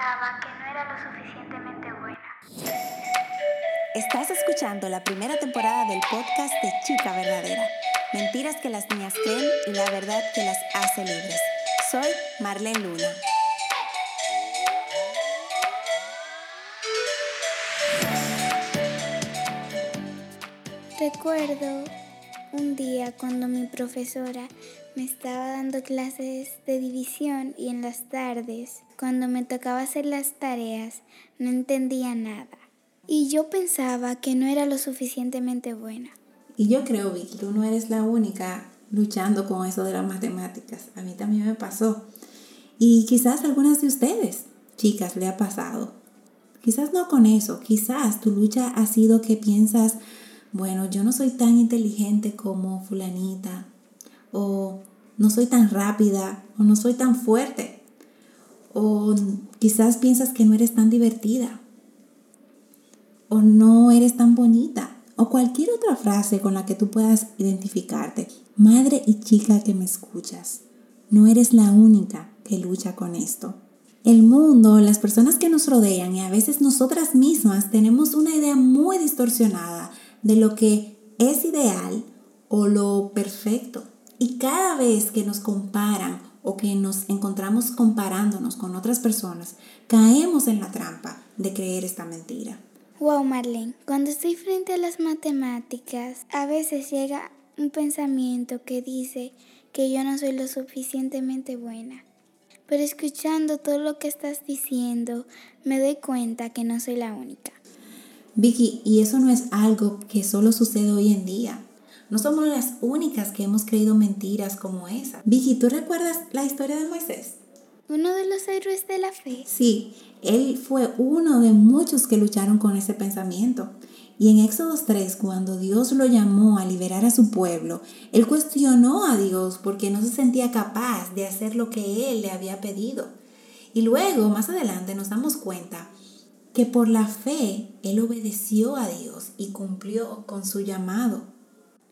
pensaba que no era lo suficientemente buena. Estás escuchando la primera temporada del podcast de Chica Verdadera. Mentiras que las niñas creen y la verdad que las hace libres. Soy Marlene Luna. Recuerdo un día cuando mi profesora me estaba dando clases de división y en las tardes, cuando me tocaba hacer las tareas, no entendía nada. Y yo pensaba que no era lo suficientemente buena. Y yo creo, Vicky, tú no eres la única luchando con eso de las matemáticas. A mí también me pasó. Y quizás algunas de ustedes, chicas, le ha pasado. Quizás no con eso, quizás tu lucha ha sido que piensas, bueno, yo no soy tan inteligente como fulanita, o no soy tan rápida, o no soy tan fuerte, o quizás piensas que no eres tan divertida, o no eres tan bonita, o cualquier otra frase con la que tú puedas identificarte. Madre y chica que me escuchas, no eres la única que lucha con esto. El mundo, las personas que nos rodean y a veces nosotras mismas tenemos una idea muy distorsionada de lo que es ideal o lo perfecto. Y cada vez que nos comparan o que nos encontramos comparándonos con otras personas, caemos en la trampa de creer esta mentira. Wow, Marlene, cuando estoy frente a las matemáticas, a veces llega un pensamiento que dice que yo no soy lo suficientemente buena. Pero escuchando todo lo que estás diciendo, me doy cuenta que no soy la única. Vicky, y eso no es algo que solo sucede hoy en día. No somos las únicas que hemos creído mentiras como esa. Vicky, ¿tú recuerdas la historia de Moisés? Uno de los héroes de la fe. Sí, él fue uno de muchos que lucharon con ese pensamiento. Y en Éxodo 3, cuando Dios lo llamó a liberar a su pueblo, él cuestionó a Dios porque no se sentía capaz de hacer lo que él le había pedido. Y luego, más adelante, nos damos cuenta que por la fe él obedeció a Dios y cumplió con su llamado.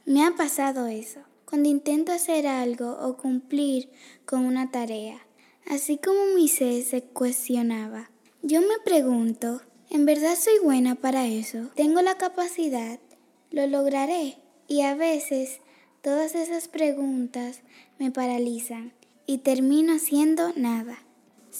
Me ha pasado eso, cuando intento hacer algo o cumplir con una tarea, así como Moisés se cuestionaba. Yo me pregunto, ¿en verdad soy buena para eso? ¿Tengo la capacidad? ¿Lo lograré? Y a veces todas esas preguntas me paralizan y termino haciendo nada.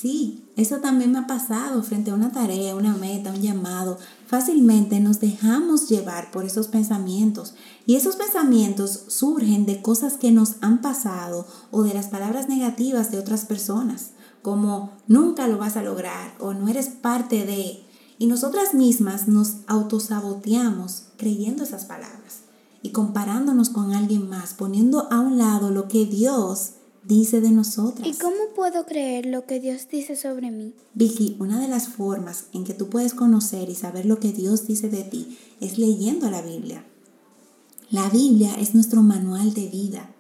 Sí, eso también me ha pasado frente a una tarea, una meta, un llamado. Fácilmente nos dejamos llevar por esos pensamientos y esos pensamientos surgen de cosas que nos han pasado o de las palabras negativas de otras personas, como nunca lo vas a lograr o no eres parte de... Y nosotras mismas nos autosaboteamos creyendo esas palabras y comparándonos con alguien más, poniendo a un lado lo que Dios dice de nosotras. ¿Y cómo puedo creer lo que Dios dice sobre mí? Vicky, una de las formas en que tú puedes conocer y saber lo que Dios dice de ti es leyendo la Biblia. La Biblia es nuestro manual de vida.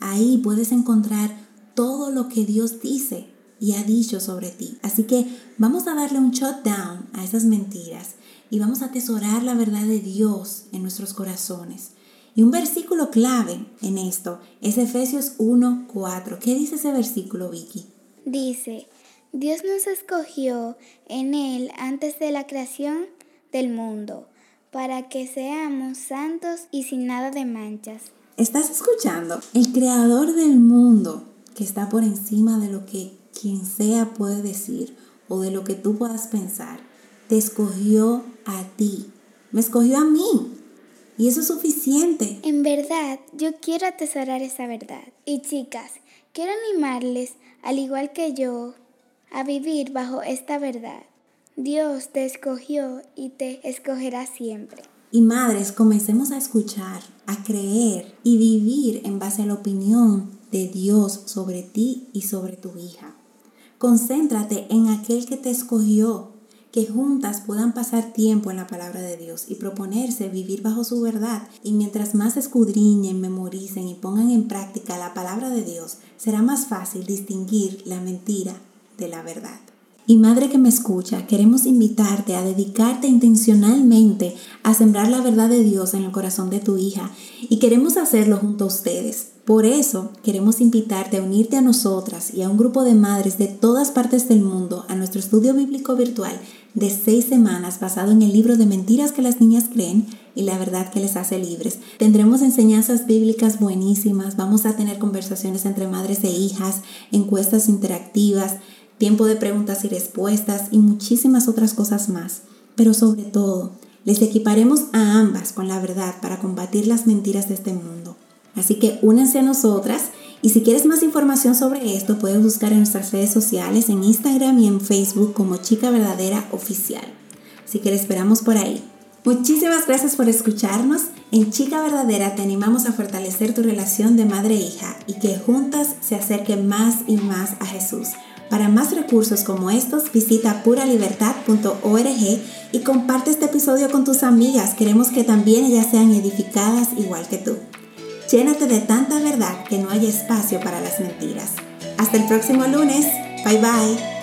Ahí puedes encontrar todo lo que Dios dice y ha dicho sobre ti. Así que vamos a darle un shutdown a esas mentiras y vamos a atesorar la verdad de Dios en nuestros corazones. Y un versículo clave en esto es Efesios 1:4. ¿Qué dice ese versículo, Vicky? Dice, Dios nos escogió en Él antes de la creación del mundo, para que seamos santos y sin nada de manchas. ¿Estás escuchando? El creador del mundo, que está por encima de lo que quien sea puede decir o de lo que tú puedas pensar, te escogió a ti. Me escogió a mí. Y eso es suficiente. En verdad, yo quiero atesorar esa verdad. Y chicas, quiero animarles, al igual que yo, a vivir bajo esta verdad. Dios te escogió y te escogerá siempre. Y madres, comencemos a escuchar, a creer y vivir en base a la opinión de Dios sobre ti y sobre tu hija. Concéntrate en aquel que te escogió que juntas puedan pasar tiempo en la palabra de Dios y proponerse vivir bajo su verdad. Y mientras más escudriñen, memoricen y pongan en práctica la palabra de Dios, será más fácil distinguir la mentira de la verdad. Y madre que me escucha, queremos invitarte a dedicarte intencionalmente a sembrar la verdad de Dios en el corazón de tu hija y queremos hacerlo junto a ustedes Por eso queremos invitarte a unirte a nosotras y a un grupo de madres de todas partes del mundo a nuestro estudio bíblico virtual de seis semanas basado en el libro de mentiras que las niñas creen y la verdad que les hace libres. Tendremos enseñanzas bíblicas buenísimas, vamos a tener conversaciones entre madres e hijas, encuestas interactivas, tiempo de preguntas y respuestas y muchísimas otras cosas más. Pero sobre todo, les equiparemos a ambas con la verdad para combatir las mentiras de este mundo. Así que únanse a nosotras y si quieres más información sobre esto puedes buscar en nuestras redes sociales, en Instagram y en Facebook como Chica Verdadera Oficial. Así que le esperamos por ahí. Muchísimas gracias por escucharnos. En Chica Verdadera te animamos a fortalecer tu relación de madre e y que juntas se acerquen más y más a Jesús. Para más recursos como estos, visita puralibertad.org y comparte este episodio con tus amigas. Queremos que también ellas sean edificadas igual que tú. Llénate de tanta verdad que no hay espacio para las mentiras. Hasta el próximo lunes. Bye bye.